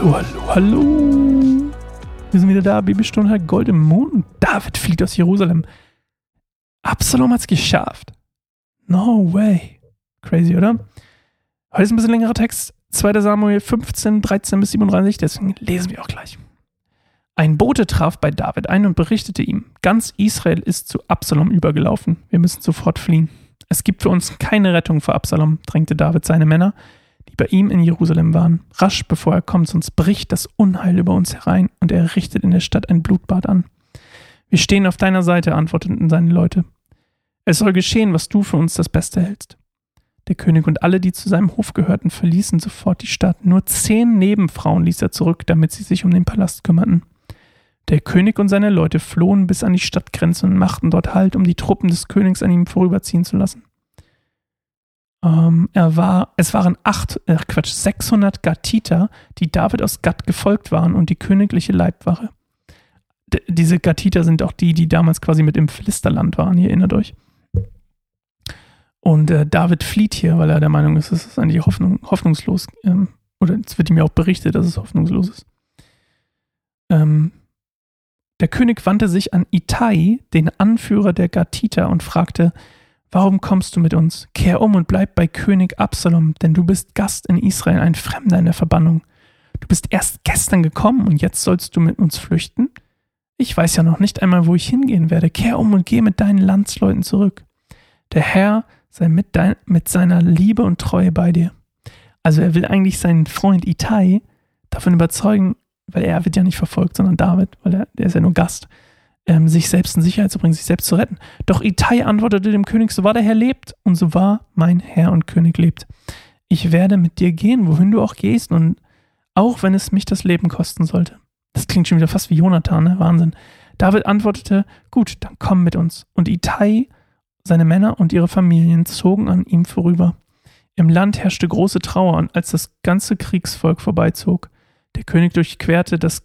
Hallo, hallo, hallo. Wir sind wieder da. Bibelstunde hat Gold im Mond und David fliegt aus Jerusalem. Absalom hat's geschafft. No way. Crazy, oder? Heute ist ein bisschen längerer Text. 2. Samuel 15, 13 bis 37, deswegen lesen wir auch gleich. Ein Bote traf bei David ein und berichtete ihm, ganz Israel ist zu Absalom übergelaufen. Wir müssen sofort fliehen. Es gibt für uns keine Rettung vor Absalom, drängte David seine Männer, die bei ihm in Jerusalem waren. Rasch bevor er kommt, sonst bricht das Unheil über uns herein und er richtet in der Stadt ein Blutbad an. Wir stehen auf deiner Seite, antworteten seine Leute. Es soll geschehen, was du für uns das Beste hältst. Der König und alle, die zu seinem Hof gehörten, verließen sofort die Stadt. Nur zehn Nebenfrauen ließ er zurück, damit sie sich um den Palast kümmerten. Der König und seine Leute flohen bis an die Stadtgrenze und machten dort Halt, um die Truppen des Königs an ihm vorüberziehen zu lassen. Ähm, er war, es waren acht, äh Quatsch, 600 Gatiter, die David aus Gatt gefolgt waren und die königliche Leibwache. D diese Gatiter sind auch die, die damals quasi mit im Philisterland waren, ihr erinnert euch. Und äh, David flieht hier, weil er der Meinung ist, es ist eigentlich Hoffnung, hoffnungslos. Ähm, oder es wird ihm ja auch berichtet, dass es hoffnungslos ist. Ähm, der König wandte sich an Itai, den Anführer der Gatiter, und fragte, Warum kommst du mit uns? Kehr um und bleib bei König Absalom, denn du bist Gast in Israel, ein Fremder in der Verbannung. Du bist erst gestern gekommen und jetzt sollst du mit uns flüchten? Ich weiß ja noch nicht einmal, wo ich hingehen werde. Kehr um und geh mit deinen Landsleuten zurück. Der Herr sei mit, dein, mit seiner Liebe und Treue bei dir. Also er will eigentlich seinen Freund Itai davon überzeugen, weil er wird ja nicht verfolgt, sondern David, weil er, der ist ja nur Gast, ähm, sich selbst in Sicherheit zu bringen, sich selbst zu retten. Doch Itai antwortete dem König, so wahr der Herr lebt und so wahr mein Herr und König lebt. Ich werde mit dir gehen, wohin du auch gehst und auch wenn es mich das Leben kosten sollte. Das klingt schon wieder fast wie Jonathan, ne? Wahnsinn. David antwortete, gut, dann komm mit uns. Und Itai, seine Männer und ihre Familien zogen an ihm vorüber. Im Land herrschte große Trauer und als das ganze Kriegsvolk vorbeizog, der König durchquerte das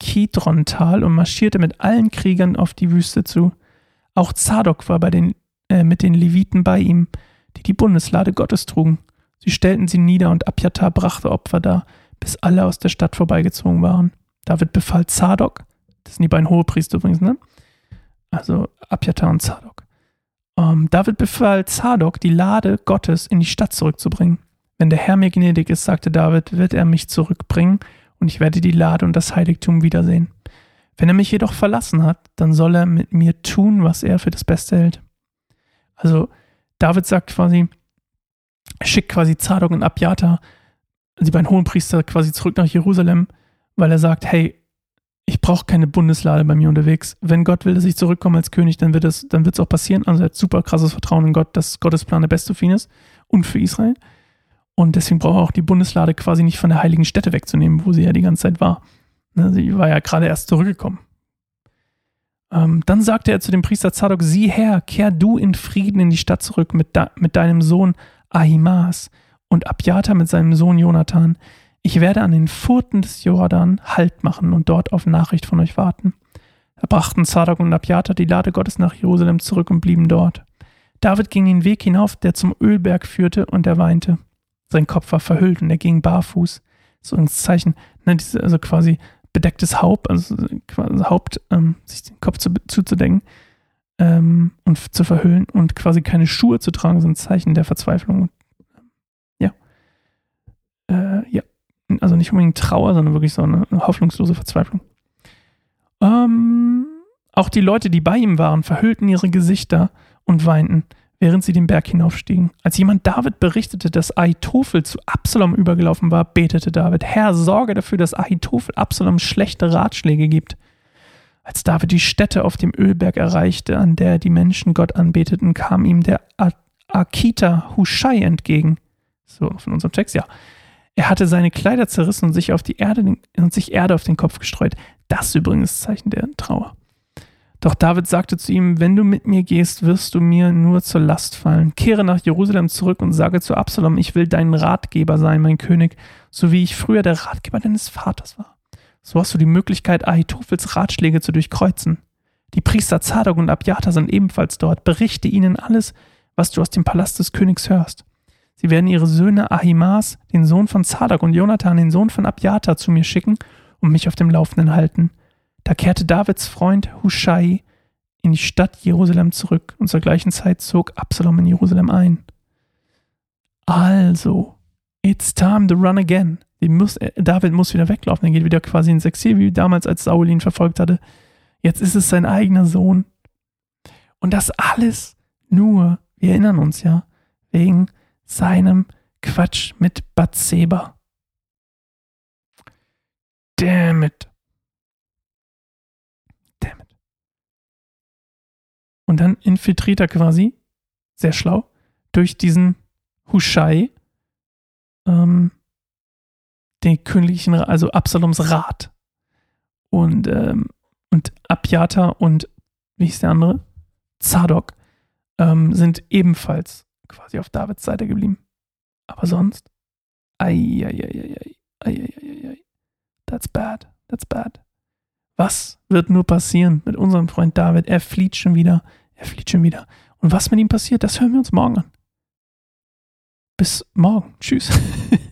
Kidron-Tal und marschierte mit allen Kriegern auf die Wüste zu. Auch Zadok war bei den, äh, mit den Leviten bei ihm, die die Bundeslade Gottes trugen. Sie stellten sie nieder und Abjatar brachte Opfer dar, bis alle aus der Stadt vorbeigezogen waren. David befahl Zadok, das sind die beiden Hohepriester übrigens, ne? Also Abjatar und Zadok. Ähm, David befahl Zadok, die Lade Gottes in die Stadt zurückzubringen. Wenn der Herr mir gnädig ist, sagte David, wird er mich zurückbringen und ich werde die Lade und das Heiligtum wiedersehen. Wenn er mich jedoch verlassen hat, dann soll er mit mir tun, was er für das Beste hält. Also David sagt quasi, schickt quasi Zadok und Abjata, die beiden Hohenpriester, quasi zurück nach Jerusalem, weil er sagt, hey, ich brauche keine Bundeslade bei mir unterwegs. Wenn Gott will, dass ich zurückkomme als König, dann wird es auch passieren. Also er hat super krasses Vertrauen in Gott, dass Gottes Plan der beste für ihn ist und für Israel. Und deswegen braucht er auch die Bundeslade quasi nicht von der heiligen Stätte wegzunehmen, wo sie ja die ganze Zeit war. Ne, sie war ja gerade erst zurückgekommen. Ähm, dann sagte er zu dem Priester Zadok, sieh her, kehr du in Frieden in die Stadt zurück mit, de mit deinem Sohn Ahimaas und Abjata mit seinem Sohn Jonathan. Ich werde an den Furten des Jordan Halt machen und dort auf Nachricht von euch warten. Da brachten Zadok und Abjata die Lade Gottes nach Jerusalem zurück und blieben dort. David ging den Weg hinauf, der zum Ölberg führte, und er weinte. Sein Kopf war verhüllt und er ging barfuß. So ein Zeichen, ne, diese, also quasi bedecktes Haupt, also quasi Haupt, ähm, sich den Kopf zu, zuzudecken ähm, und zu verhüllen und quasi keine Schuhe zu tragen, so ein Zeichen der Verzweiflung. Ja. Äh, ja. Also nicht unbedingt Trauer, sondern wirklich so eine, eine hoffnungslose Verzweiflung. Ähm, auch die Leute, die bei ihm waren, verhüllten ihre Gesichter und weinten während sie den Berg hinaufstiegen. Als jemand David berichtete, dass Ahitophel zu Absalom übergelaufen war, betete David, Herr, sorge dafür, dass Ahitophel Absalom schlechte Ratschläge gibt. Als David die Stätte auf dem Ölberg erreichte, an der die Menschen Gott anbeteten, kam ihm der Akita Hushai entgegen. So, von unserem Text, ja. Er hatte seine Kleider zerrissen und sich auf die Erde und sich Erde auf den Kopf gestreut. Das übrigens Zeichen der Trauer. Doch David sagte zu ihm, wenn du mit mir gehst, wirst du mir nur zur Last fallen. Kehre nach Jerusalem zurück und sage zu Absalom, ich will dein Ratgeber sein, mein König, so wie ich früher der Ratgeber deines Vaters war. So hast du die Möglichkeit, Ahitophels Ratschläge zu durchkreuzen. Die Priester Zadok und Abjata sind ebenfalls dort. Berichte ihnen alles, was du aus dem Palast des Königs hörst. Sie werden ihre Söhne Ahimaas, den Sohn von Zadok, und Jonathan, den Sohn von Abjata, zu mir schicken und mich auf dem Laufenden halten. Da kehrte Davids Freund Hushai in die Stadt Jerusalem zurück und zur gleichen Zeit zog Absalom in Jerusalem ein. Also, it's time to run again. Muss, äh, David muss wieder weglaufen, er geht wieder quasi ins Exil, wie damals, als Saul ihn verfolgt hatte. Jetzt ist es sein eigener Sohn. Und das alles nur, wir erinnern uns ja, wegen seinem Quatsch mit Bathseba. Damn it. Damn it. Und dann infiltriert er quasi, sehr schlau, durch diesen Hushai, ähm, den königlichen, also Absaloms Rat. Und, ähm, und Abjata und, wie hieß der andere? Zadok, ähm, sind ebenfalls quasi auf Davids Seite geblieben. Aber sonst, ei, ei, ei, ei, ei, ei, ei, ei. That's bad. That's bad. Was wird nur passieren mit unserem Freund David? Er flieht schon wieder. Er flieht schon wieder. Und was mit ihm passiert, das hören wir uns morgen an. Bis morgen. Tschüss.